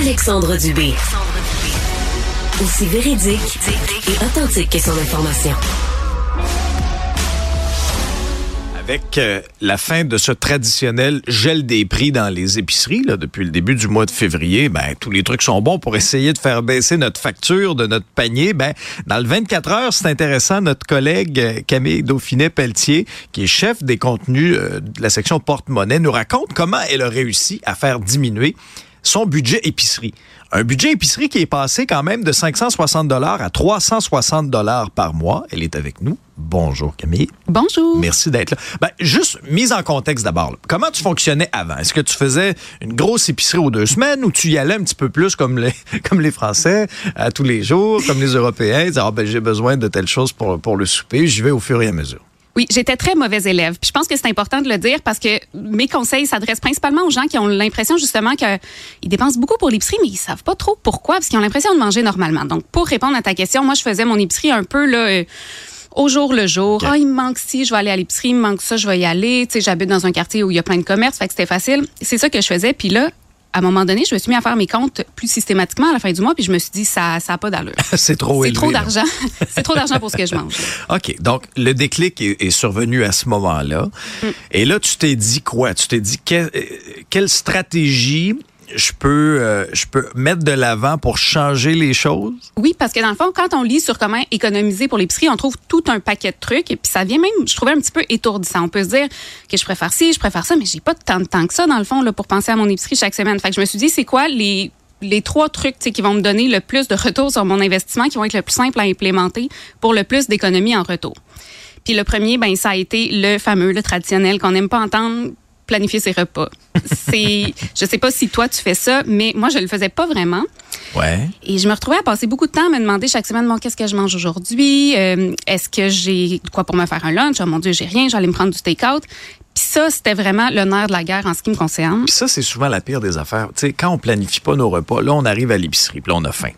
Alexandre Dubé. Aussi véridique et authentique que son information. Avec euh, la fin de ce traditionnel gel des prix dans les épiceries là, depuis le début du mois de février, ben, tous les trucs sont bons pour essayer de faire baisser notre facture de notre panier. Ben, dans le 24 heures, c'est intéressant, notre collègue euh, Camille Dauphinet-Pelletier, qui est chef des contenus euh, de la section porte-monnaie, nous raconte comment elle a réussi à faire diminuer son budget épicerie. Un budget épicerie qui est passé quand même de 560 dollars à 360 dollars par mois. Elle est avec nous. Bonjour Camille. Bonjour. Merci d'être là. Ben, juste mise en contexte d'abord. Comment tu fonctionnais avant? Est-ce que tu faisais une grosse épicerie aux deux semaines ou tu y allais un petit peu plus comme les, comme les Français à tous les jours, comme les Européens, dire, ah, ben, j'ai besoin de telle chose pour, pour le souper, j'y vais au fur et à mesure? Oui, j'étais très mauvaise élève. Puis je pense que c'est important de le dire parce que mes conseils s'adressent principalement aux gens qui ont l'impression justement qu'ils dépensent beaucoup pour l'épicerie, mais ils savent pas trop pourquoi, parce qu'ils ont l'impression de manger normalement. Donc, pour répondre à ta question, moi, je faisais mon épicerie un peu là. euh, au jour le jour. Ah, il me manque ci, je vais aller à l'épicerie, il me manque ça, je vais y aller. Tu sais, j'habite dans un quartier où il y a plein de commerces, fait que c'était facile. C'est ça que je faisais. Puis là, à un moment donné, je me suis mis à faire mes comptes plus systématiquement à la fin du mois, puis je me suis dit, ça n'a pas d'allure. c'est trop C'est élevé. trop là. d'argent. c'est trop d'argent pour ce que je mange. OK. Donc, le déclic est, est survenu à ce moment-là. Mm. Et là, tu t'es dit quoi? Tu t'es dit que- euh, quelle stratégie je peux, euh, je peux mettre de l'avant pour changer les choses? Oui, parce que dans le fond, quand on lit sur comment économiser pour l'épicerie, on trouve tout un paquet de trucs. Et puis ça vient même, je trouvais un petit peu étourdissant. On peut se dire que je préfère ci, je préfère ça, mais j'ai pas tant de temps que ça, dans le fond, là, pour penser à mon épicerie chaque semaine. Fait que je me suis dit, c'est quoi les les trois trucs qui vont me donner le plus de retour sur mon investissement, qui vont être le plus simple à implémenter pour le plus d'économie en retour? Puis le premier, ben ça a été le fameux, le traditionnel qu'on n'aime pas entendre, planifier ses repas. C'est, je sais pas si toi tu fais ça, mais moi je le faisais pas vraiment. Ouais. Et je me retrouvais à passer beaucoup de temps à me demander chaque semaine, bon, qu'est-ce que je mange aujourd'hui? Euh, Est-ce que j'ai de quoi pour me faire un lunch? Oh mon Dieu, j'ai rien, j'allais me prendre du take-out. Puis ça, c'était vraiment le nerf de la guerre en ce qui me concerne. Puis ça, c'est souvent la pire des affaires. Tu sais, quand on planifie pas nos repas, là, on arrive à l'épicerie, puis là, on a faim.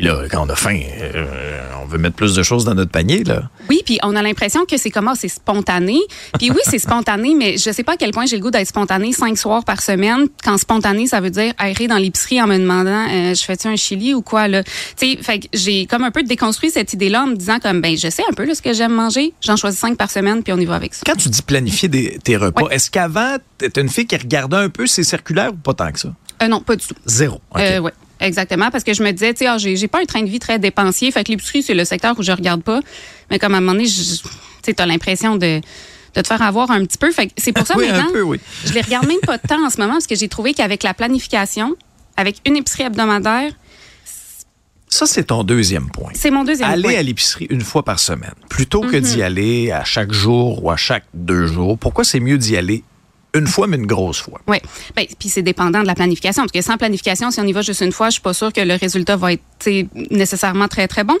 Ouais. Puis là, quand on a faim, euh, on veut mettre plus de choses dans notre panier, là. Oui, puis on a l'impression que c'est comment c'est spontané. Puis oui, c'est spontané, mais je sais pas à quel point j'ai le goût d'être spontané cinq soirs par semaine. Quand spontané, ça veut dire errer dans l'épicerie en me demandant euh, je fais-tu un chili ou quoi là? Tu sais, fait que j'ai comme un peu déconstruit cette idée-là en me disant comme ben je sais un peu là, ce que j'aime manger. J'en choisis cinq par semaine puis on y va avec ça. Quand tu dis planifier des- tes repas, Ouais. est-ce qu'avant, t'étais une fille qui regardait un peu ces circulaires ou pas tant que ça? Euh, non, pas du tout. Zéro. Euh, ouais, exactement. Parce que je me disais, tu sais, ah, j'ai pas un train de vie très dépensier. Fait que l'épicerie, c'est le secteur où je regarde pas. Mais comme à un moment donné, tu sais, as l'impression de, de te faire avoir un petit peu. Fait que c'est pour ça Oui, maintenant, peu, oui. je les regarde même pas tant en ce moment parce que j'ai trouvé qu'avec la planification, avec une épicerie hebdomadaire, Ça, c'est ton deuxième point. c'est mon deuxième Aller point. à l'épicerie une fois par semaine, plutôt que d'y aller à chaque jour ou à chaque deux jours. Pourquoi c'est mieux d'y aller une fois, mais une grosse fois? Oui. Ben, puis c'est dépendant de la planification. Parce que sans planification, si on y va juste une fois, je suis pas sûre que le résultat va être nécessairement très, très bon.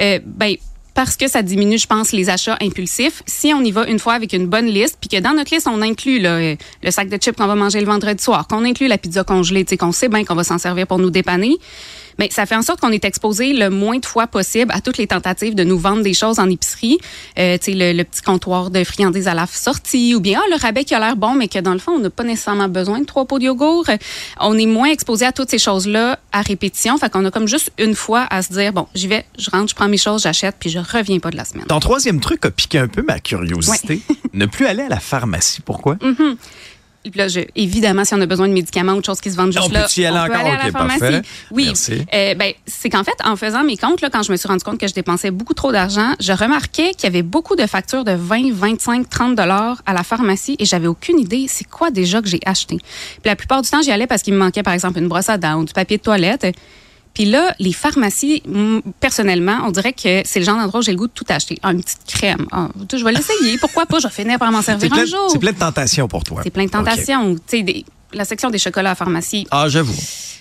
Euh, ben, parce que ça diminue, je pense, les achats impulsifs. Si on y va une fois avec une bonne liste, puis que dans notre liste, on inclut euh, le sac de chips qu'on va manger le vendredi soir, qu'on inclut la pizza congelée, qu'on sait bien qu'on va s'en servir pour nous dépanner, mais ça fait en sorte qu'on est exposé le moins de fois possible à toutes les tentatives de nous vendre des choses en épicerie. Euh, tu sais, le, le petit comptoir de friandises à la sortie, ou bien ah, le rabais qui a l'air bon, mais que dans le fond, on n'a pas nécessairement besoin de trois pots de yogourt. On est moins exposé à toutes ces choses-là à répétition. Fait qu'on a comme juste une fois à se dire, bon, j'y vais, je rentre, je prends mes choses, j'achète, puis je reviens pas de la semaine. Ton troisième truc a piqué un peu ma curiosité. ne plus aller à la pharmacie. Pourquoi? Puis là, je- évidemment, si on a besoin de médicaments ou de choses qui se vendent juste On là, peut-y aller on peut encore? aller à la pharmacie. parfait. Oui. Euh, ben, c'est qu'en fait, en faisant mes comptes, là, quand je me suis rendu compte que je dépensais beaucoup trop d'argent, je remarquais qu'il y avait beaucoup de factures de 20, 25, 30 dollars à la pharmacie et j'avais aucune idée c'est quoi déjà que j'ai acheté. Puis la plupart du temps, j'y allais parce qu'il me manquait, par exemple, une brosse à dents ou du papier de toilette. Puis là, les pharmacies, personnellement, on dirait que c'est le genre d'endroit où j'ai le goût de tout acheter. Ah, une petite crème. Ah, je vais l'essayer. Pourquoi pas? Je vais finir par m'en servir plein, un jour. c'est plein de tentations pour toi. C'est plein de tentations. Des- la section des chocolats à pharmacie. Ah, j'avoue.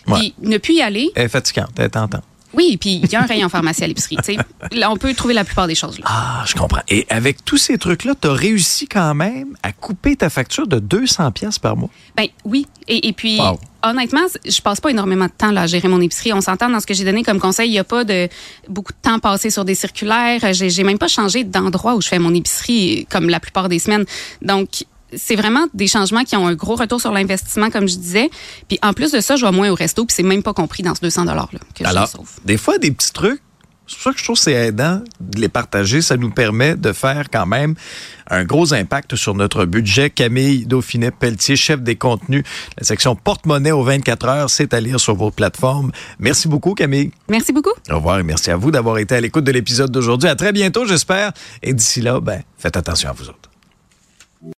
Ouais. Puis ne plus y aller. Elle est fatigante, elle est tentante. Oui, puis il y a un rayon pharmacie à l'épicerie. tu sais. Là, on peut trouver la plupart des choses là. Ah, je comprends. Et avec tous ces trucs-là, tu as réussi quand même à couper ta facture de 200 pièces par mois? Ben oui. Et, et puis, Wow. honnêtement, je passe pas énormément de temps là, à gérer mon épicerie. On s'entend dans ce que j'ai donné comme conseil. Il y a pas de beaucoup de temps passé sur des circulaires. J'ai j'ai même pas changé d'endroit où je fais mon épicerie comme la plupart des semaines. Donc, c'est vraiment des changements qui ont un gros retour sur l'investissement, comme je disais. Puis en plus de ça, je vais moins au resto, puis c'est même pas compris dans ce 200 $-là que Alors, je sauve. des fois, des petits trucs, c'est pour ça que je trouve que c'est aidant de les partager. Ça nous permet de faire quand même un gros impact sur notre budget. Camille Dauphinet-Pelletier, chef des contenus, la section porte-monnaie aux 24 heures, c'est à lire sur vos plateformes. Merci beaucoup, Camille. Merci beaucoup. Au revoir et merci à vous d'avoir été à l'écoute de l'épisode d'aujourd'hui. À très bientôt, j'espère. Et d'ici là, ben, faites attention à vous autres.